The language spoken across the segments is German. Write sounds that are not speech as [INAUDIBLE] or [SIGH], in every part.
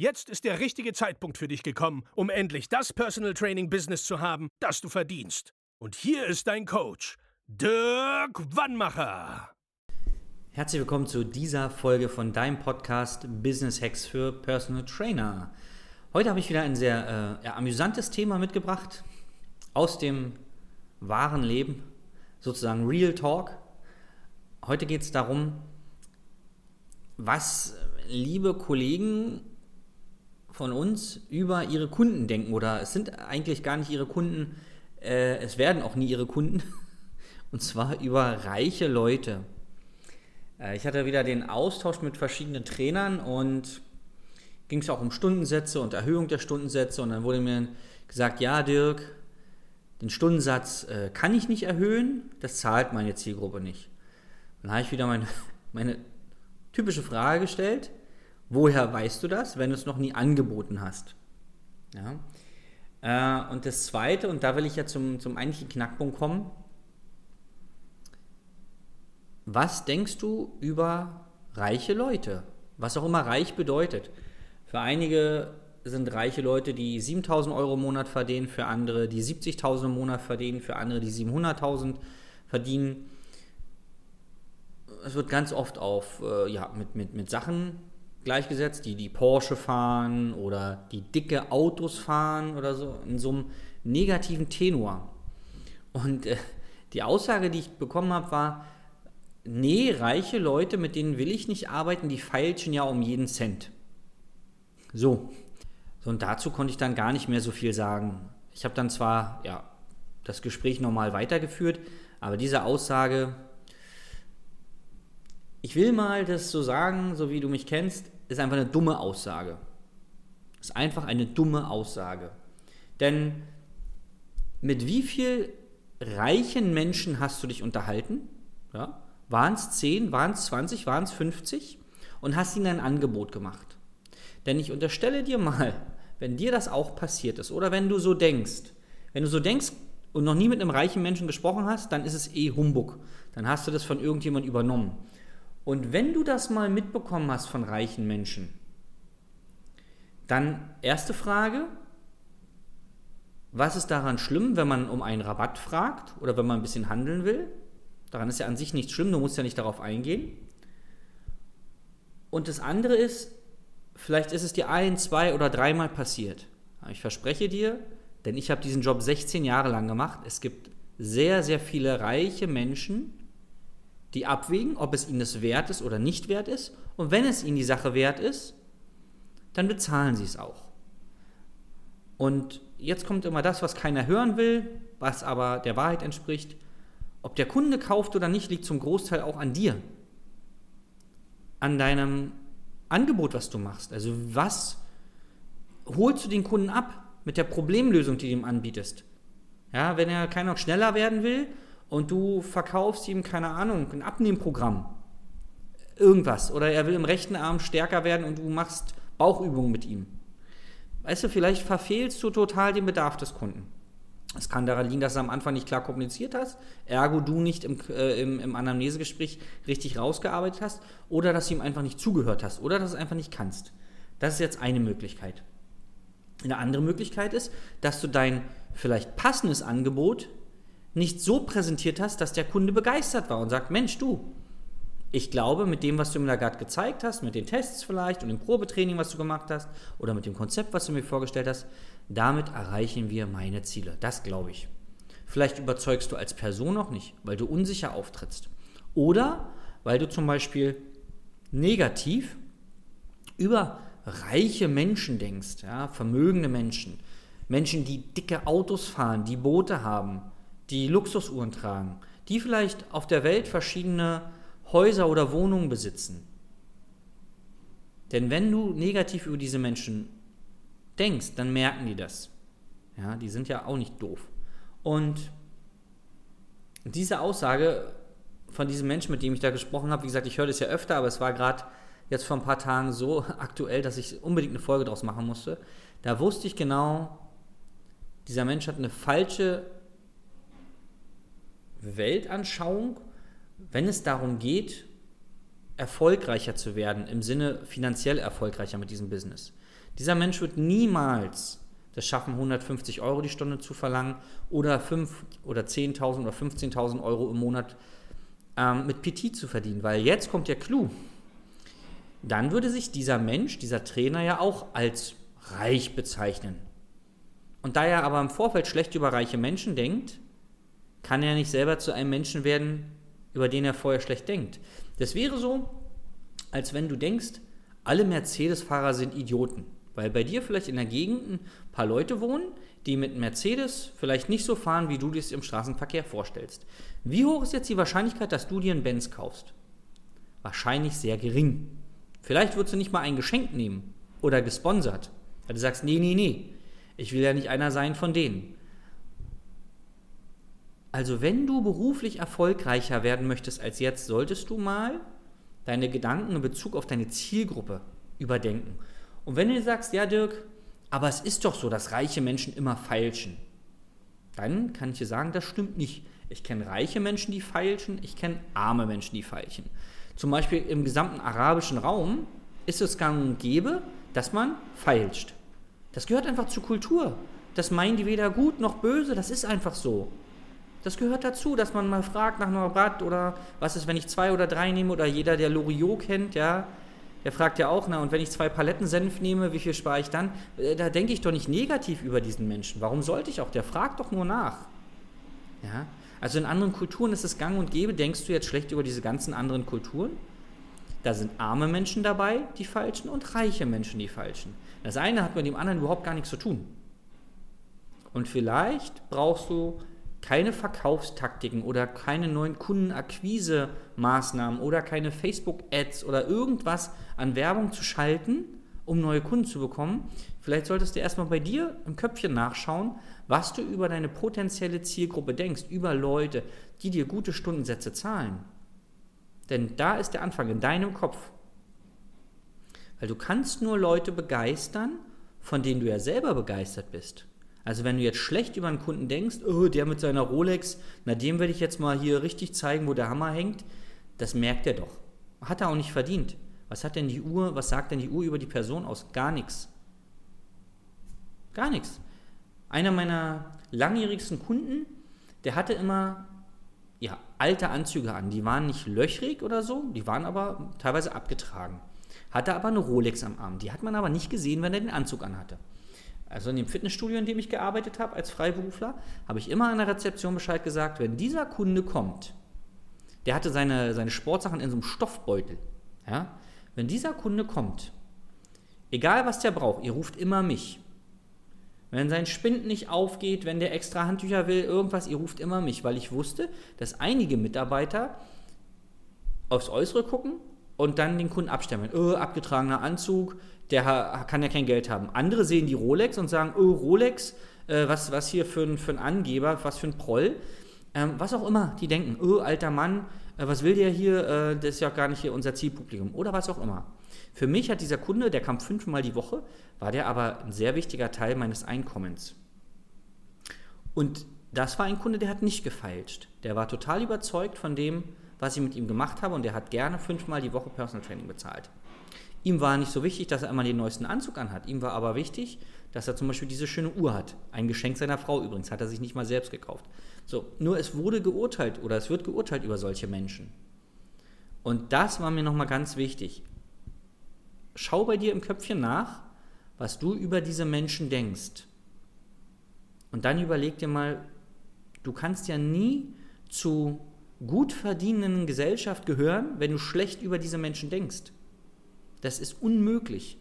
Jetzt ist der richtige Zeitpunkt für dich gekommen, um endlich das Personal Training Business zu haben, das du verdienst. Und hier ist dein Coach, Dirk Wannmacher. Herzlich willkommen zu dieser Folge von deinem Podcast Business Hacks für Personal Trainer. Heute habe ich wieder ein sehr äh, amüsantes Thema mitgebracht aus dem wahren Leben, sozusagen Real Talk. Heute geht es darum, was liebe Kollegen von uns über ihre Kunden denken. Oder es sind eigentlich gar nicht ihre Kunden, äh, es werden auch nie ihre Kunden. [LAUGHS] Und zwar über reiche Leute. Äh, ich hatte wieder den Austausch mit verschiedenen Trainern und ging es auch um Stundensätze und Erhöhung der Stundensätze. Und dann wurde mir gesagt, ja Dirk, den Stundensatz äh, kann ich nicht erhöhen, das zahlt meine Zielgruppe nicht. Dann habe ich wieder meine, [LAUGHS] meine typische Frage gestellt, woher weißt du das, wenn du es noch nie angeboten hast? Ja. Äh, und das Zweite, und da will ich ja zum, zum eigentlichen Knackpunkt kommen, was denkst du über reiche Leute? Was auch immer reich bedeutet. Für einige sind reiche Leute, die 7000 Euro im Monat verdienen, für andere, die 70.000 im Monat verdienen, für andere, die 700.000 verdienen. Es wird ganz oft auf, äh, ja, mit, mit, mit Sachen gleichgesetzt, die die Porsche fahren oder die dicke Autos fahren oder so, in so einem negativen Tenor. Und äh, die Aussage, die ich bekommen habe, war, nee, reiche Leute, mit denen will ich nicht arbeiten, die feilschen ja um jeden Cent. So. so. Und dazu konnte ich dann gar nicht mehr so viel sagen. Ich habe dann zwar ja, das Gespräch normal weitergeführt, aber diese Aussage, ich will mal das so sagen, so wie du mich kennst, ist einfach eine dumme Aussage. Ist einfach eine dumme Aussage. Denn mit wie viel reichen Menschen hast du dich unterhalten? Ja? Waren es 10, waren es 20, waren es 50? Und hast ihnen ein Angebot gemacht. Denn ich unterstelle dir mal, wenn dir das auch passiert ist oder wenn du so denkst, wenn du so denkst und noch nie mit einem reichen Menschen gesprochen hast, dann ist es eh Humbug. Dann hast du das von irgendjemand übernommen. Und wenn du das mal mitbekommen hast von reichen Menschen, dann erste Frage, was ist daran schlimm, wenn man um einen Rabatt fragt oder wenn man ein bisschen handeln will? Daran ist ja an sich nichts schlimm, du musst ja nicht darauf eingehen. Und das andere ist, vielleicht ist es dir ein, zwei oder dreimal passiert. Ich verspreche dir, denn ich habe diesen Job 16 Jahre lang gemacht. Es gibt sehr, sehr viele reiche Menschen, die abwägen, ob es ihnen das wert ist oder nicht wert ist. Und wenn es ihnen die Sache wert ist, dann bezahlen sie es auch. Und jetzt kommt immer das, was keiner hören will, was aber der Wahrheit entspricht. Ob der Kunde kauft oder nicht, liegt zum Großteil auch an dir. An deinem Angebot, was du machst. Also was holst du den Kunden ab mit der Problemlösung, die du ihm anbietest? Ja, wenn er keiner schneller werden will und du verkaufst ihm, keine Ahnung, ein Abnehmprogramm. Irgendwas. Oder er will im rechten Arm stärker werden und du machst Bauchübungen mit ihm. Weißt du, vielleicht verfehlst du total den Bedarf des Kunden. Es kann daran liegen, dass du am Anfang nicht klar kommuniziert hast, ergo du nicht im, äh, im, im Anamnesegespräch richtig rausgearbeitet hast oder dass du ihm einfach nicht zugehört hast oder dass du es einfach nicht kannst. Das ist jetzt eine Möglichkeit. Eine andere Möglichkeit ist, dass du dein vielleicht passendes Angebot nicht so präsentiert hast, dass der Kunde begeistert war und sagt, Mensch, du, ich glaube, mit dem, was du mir da gerade gezeigt hast, mit den Tests vielleicht und dem Probetraining, was du gemacht hast, oder mit dem Konzept, was du mir vorgestellt hast, damit erreichen wir meine Ziele. Das glaube ich. Vielleicht überzeugst du als Person noch nicht, weil du unsicher auftrittst. Oder weil du zum Beispiel negativ über reiche Menschen denkst, ja, vermögende Menschen, Menschen, die dicke Autos fahren, die Boote haben, die Luxusuhren tragen, die vielleicht auf der Welt verschiedene Häuser oder Wohnungen besitzen. Denn wenn du negativ über diese Menschen denkst, dann merken die das. Ja, die sind ja auch nicht doof. Und diese Aussage von diesem Menschen, mit dem ich da gesprochen habe, wie gesagt, ich höre das ja öfter, aber es war gerade jetzt vor ein paar Tagen so [LAUGHS] aktuell, dass ich unbedingt eine Folge daraus machen musste. Da wusste ich genau, dieser Mensch hat eine falsche Weltanschauung, wenn es darum geht, erfolgreicher zu werden, im Sinne finanziell erfolgreicher mit diesem Business. Dieser Mensch wird niemals das schaffen, 150 Euro die Stunde zu verlangen oder 5 oder 10.000 oder 15.000 Euro im Monat ähm, mit PT zu verdienen, weil jetzt kommt der Clou. Dann würde sich dieser Mensch, dieser Trainer ja auch als reich bezeichnen. Und da er aber im Vorfeld schlecht über reiche Menschen denkt, kann er nicht selber zu einem Menschen werden, über den er vorher schlecht denkt. Das wäre so, als wenn du denkst, alle Mercedes-Fahrer sind Idioten. Weil bei dir vielleicht in der Gegend ein paar Leute wohnen, die mit Mercedes vielleicht nicht so fahren, wie du dir es im Straßenverkehr vorstellst. Wie hoch ist jetzt die Wahrscheinlichkeit, dass du dir einen Benz kaufst? Wahrscheinlich sehr gering. Vielleicht würdest du nicht mal ein Geschenk nehmen oder gesponsert. Weil du sagst, nee, nee, nee, ich will ja nicht einer sein von denen. Also wenn du beruflich erfolgreicher werden möchtest als jetzt, solltest du mal deine Gedanken in Bezug auf deine Zielgruppe überdenken. Und wenn du sagst, ja Dirk, aber es ist doch so, dass reiche Menschen immer feilschen, dann kann ich dir sagen, das stimmt nicht. Ich kenne reiche Menschen, die feilschen, ich kenne arme Menschen, die feilschen. Zum Beispiel im gesamten arabischen Raum ist es gang und gäbe, dass man feilscht. Das gehört einfach zur Kultur. Das meinen die weder gut noch böse, das ist einfach so. Das gehört dazu, dass man mal fragt nach einem Rabatt oder was ist, wenn ich zwei oder drei nehme oder jeder, der Loriot kennt, ja, der fragt ja auch, na, und wenn ich zwei Paletten Senf nehme, wie viel spare ich dann? Äh, da denke ich doch nicht negativ über diesen Menschen. Warum sollte ich auch? Der fragt doch nur nach. Ja? Also in anderen Kulturen ist es gang und gäbe. Denkst du jetzt schlecht über diese ganzen anderen Kulturen? Da sind arme Menschen dabei, die falschen, und reiche Menschen, die falschen. Das eine hat mit dem anderen überhaupt gar nichts zu tun. Und vielleicht brauchst du keine Verkaufstaktiken oder keine neuen Kundenakquise-Maßnahmen oder keine Facebook-Ads oder irgendwas an Werbung zu schalten, um neue Kunden zu bekommen. Vielleicht solltest du erstmal bei dir im Köpfchen nachschauen, was du über deine potenzielle Zielgruppe denkst, über Leute, die dir gute Stundensätze zahlen. Denn da ist der Anfang in deinem Kopf. Weil du kannst nur Leute begeistern, von denen du ja selber begeistert bist. Also wenn du jetzt schlecht über einen Kunden denkst, oh, der mit seiner Rolex, na dem werde ich jetzt mal hier richtig zeigen, wo der Hammer hängt, das merkt er doch. Hat er auch nicht verdient. Was hat denn die Uhr, was sagt denn die Uhr über die Person aus? Gar nichts. Gar nichts. Einer meiner langjährigsten Kunden, der hatte immer ja, alte Anzüge an. Die waren nicht löchrig oder so, die waren aber teilweise abgetragen. Hatte aber eine Rolex am Arm. Die hat man aber nicht gesehen, wenn er den Anzug anhatte also in dem Fitnessstudio, in dem ich gearbeitet habe als Freiberufler, habe ich immer an der Rezeption Bescheid gesagt, wenn dieser Kunde kommt, der hatte seine, seine Sportsachen in so einem Stoffbeutel. Ja? Wenn dieser Kunde kommt, egal was der braucht, ihr ruft immer mich. Wenn sein Spind nicht aufgeht, wenn der extra Handtücher will, irgendwas, ihr ruft immer mich, weil ich wusste, dass einige Mitarbeiter aufs Äußere gucken und dann den Kunden abstemmen. Oh, abgetragener Anzug, der kann ja kein Geld haben. Andere sehen die Rolex und sagen, oh, Rolex, äh, was, was hier für ein, für ein Angeber, was für ein Proll. Ähm, was auch immer, die denken, oh, alter Mann, äh, was will der hier, äh, das ist ja gar nicht hier unser Zielpublikum oder was auch immer. Für mich hat dieser Kunde, der kam fünfmal die Woche, war der aber ein sehr wichtiger Teil meines Einkommens. Und das war ein Kunde, der hat nicht gefeilscht. Der war total überzeugt von dem, was ich mit ihm gemacht habe und der hat gerne fünfmal die Woche Personal Training bezahlt. Ihm war nicht so wichtig, dass er immer den neuesten Anzug anhat. Ihm war aber wichtig, dass er zum Beispiel diese schöne Uhr hat. Ein Geschenk seiner Frau übrigens, hat er sich nicht mal selbst gekauft. So, nur es wurde geurteilt oder es wird geurteilt über solche Menschen. Und das war mir nochmal ganz wichtig. Schau bei dir im Köpfchen nach, was du über diese Menschen denkst. Und dann überleg dir mal, du kannst ja nie zu gut verdienenden Gesellschaft gehören, wenn du schlecht über diese Menschen denkst. Das ist unmöglich.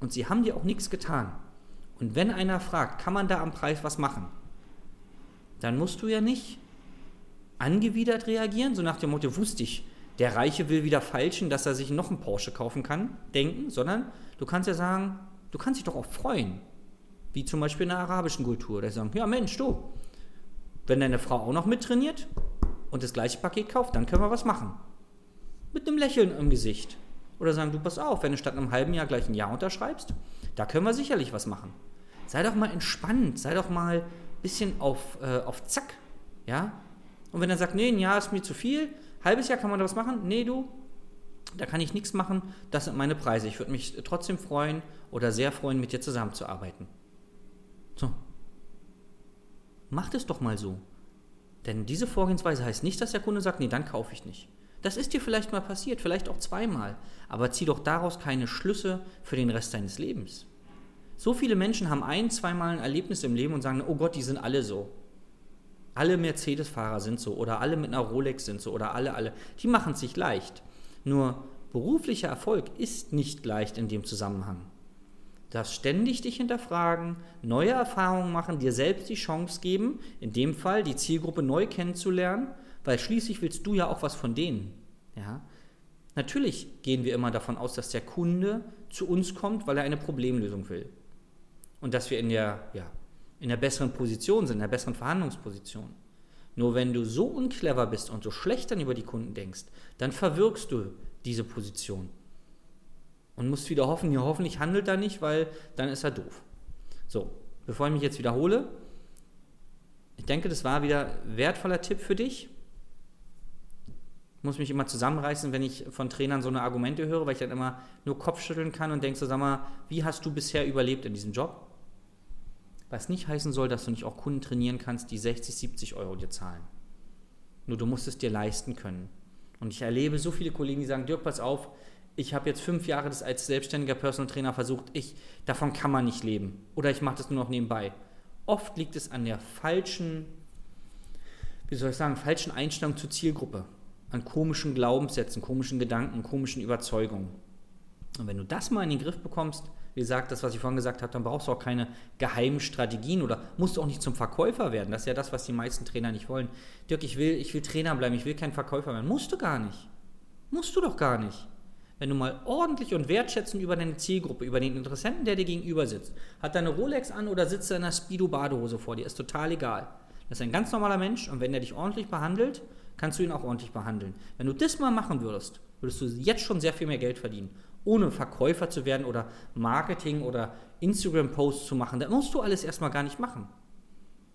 Und sie haben dir auch nichts getan. Und wenn einer fragt, kann man da am Preis was machen, dann musst du ja nicht angewidert reagieren, so nach dem Motto, wusste ich, der Reiche will wieder falschen, dass er sich noch einen Porsche kaufen kann, denken, sondern du kannst ja sagen, Du kannst dich doch auch freuen. Wie zum Beispiel in der arabischen Kultur. Da sagen, ja Mensch, du, wenn deine Frau auch noch mittrainiert und das gleiche Paket kauft, dann können wir was machen. Mit einem Lächeln im Gesicht. Oder sagen, du pass auf, wenn du statt einem halben Jahr gleich ein Jahr unterschreibst, da können wir sicherlich was machen. Sei doch mal entspannt, sei doch mal ein bisschen auf, äh, auf Zack. Ja? Und wenn er sagt, nee, ein Jahr ist mir zu viel, halbes Jahr kann man da was machen, nee, du, da kann ich nichts machen, das sind meine Preise. Ich würde mich trotzdem freuen oder sehr freuen, mit dir zusammenzuarbeiten. So. Macht es doch mal so. Denn diese Vorgehensweise heißt nicht, dass der Kunde sagt, nee, dann kaufe ich nicht. Das ist dir vielleicht mal passiert, vielleicht auch zweimal, aber zieh doch daraus keine Schlüsse für den Rest deines Lebens. So viele Menschen haben ein, zweimal ein Erlebnis im Leben und sagen, oh Gott, die sind alle so. Alle Mercedes-Fahrer sind so oder alle mit einer Rolex sind so oder alle, alle. Die machen es sich leicht. Nur beruflicher Erfolg ist nicht leicht in dem Zusammenhang. Darfst ständig dich hinterfragen, neue Erfahrungen machen, dir selbst die Chance geben, in dem Fall die Zielgruppe neu kennenzulernen, weil schließlich willst du ja auch was von denen. Ja? Natürlich gehen wir immer davon aus, dass der Kunde zu uns kommt, weil er eine Problemlösung will. Und dass wir in der, ja, in der besseren Position sind, in der besseren Verhandlungsposition. Nur wenn du so unclever bist und so schlecht dann über die Kunden denkst, dann verwirkst du diese Position. Und musst wieder hoffen, ja, hoffentlich handelt er nicht, weil dann ist er doof. So, bevor ich mich jetzt wiederhole, ich denke, das war wieder wertvoller Tipp für dich. Muss mich immer zusammenreißen, wenn ich von Trainern so eine Argumente höre, weil ich dann immer nur Kopfschütteln kann und denke so, sag mal, wie hast du bisher überlebt in diesem Job? Was nicht heißen soll, dass du nicht auch Kunden trainieren kannst, die 60, 70 Euro dir zahlen. Nur du musst es dir leisten können. Und ich erlebe so viele Kollegen, die sagen, Dirk, pass auf, ich habe jetzt fünf Jahre das als selbstständiger Personal Trainer versucht, ich, davon kann man nicht leben. Oder ich mache das nur noch nebenbei. Oft liegt es an der falschen, wie soll ich sagen, falschen Einstellung zur Zielgruppe. An komischen Glaubenssätzen, komischen Gedanken, komischen Überzeugungen. Und wenn du das mal in den Griff bekommst, wie gesagt, das, was ich vorhin gesagt habe, dann brauchst du auch keine geheimen Strategien oder musst du auch nicht zum Verkäufer werden. Das ist ja das, was die meisten Trainer nicht wollen. Dirk, ich will, ich will Trainer bleiben, ich will kein Verkäufer werden. Musst du gar nicht. Musst du doch gar nicht. Wenn du mal ordentlich und wertschätzend über deine Zielgruppe, über den Interessenten, der dir gegenüber sitzt, hat deine Rolex an oder sitzt in einer Speedo-Badehose vor dir, ist total egal. Das ist ein ganz normaler Mensch und wenn er dich ordentlich behandelt, kannst du ihn auch ordentlich behandeln. Wenn du das mal machen würdest, würdest du jetzt schon sehr viel mehr Geld verdienen ohne Verkäufer zu werden oder Marketing oder Instagram-Posts zu machen. Das musst du alles erstmal gar nicht machen.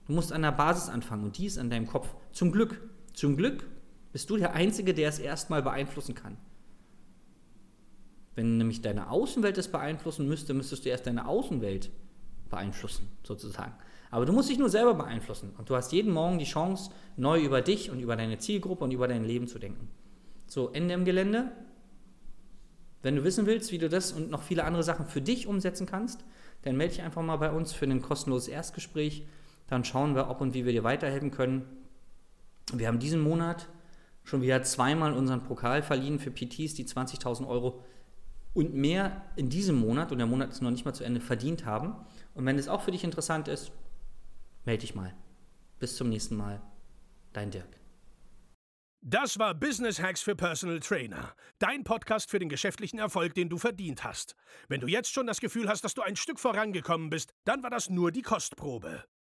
Du musst an der Basis anfangen und die ist an deinem Kopf. Zum Glück, zum Glück bist du der Einzige, der es erstmal beeinflussen kann. Wenn nämlich deine Außenwelt es beeinflussen müsste, müsstest du erst deine Außenwelt beeinflussen, sozusagen. Aber du musst dich nur selber beeinflussen und du hast jeden Morgen die Chance, neu über dich und über deine Zielgruppe und über dein Leben zu denken. So, Ende im Gelände. Wenn du wissen willst, wie du das und noch viele andere Sachen für dich umsetzen kannst, dann melde dich einfach mal bei uns für ein kostenloses Erstgespräch. Dann schauen wir, ob und wie wir dir weiterhelfen können. Wir haben diesen Monat schon wieder zweimal unseren Pokal verliehen für PTs, die 20.000 Euro und mehr in diesem Monat, und der Monat ist noch nicht mal zu Ende, verdient haben. Und wenn es auch für dich interessant ist, melde dich mal. Bis zum nächsten Mal. Dein Dirk. Das war Business Hacks für Personal Trainer. Dein Podcast für den geschäftlichen Erfolg, den du verdient hast. Wenn du jetzt schon das Gefühl hast, dass du ein Stück vorangekommen bist, dann war das nur die Kostprobe.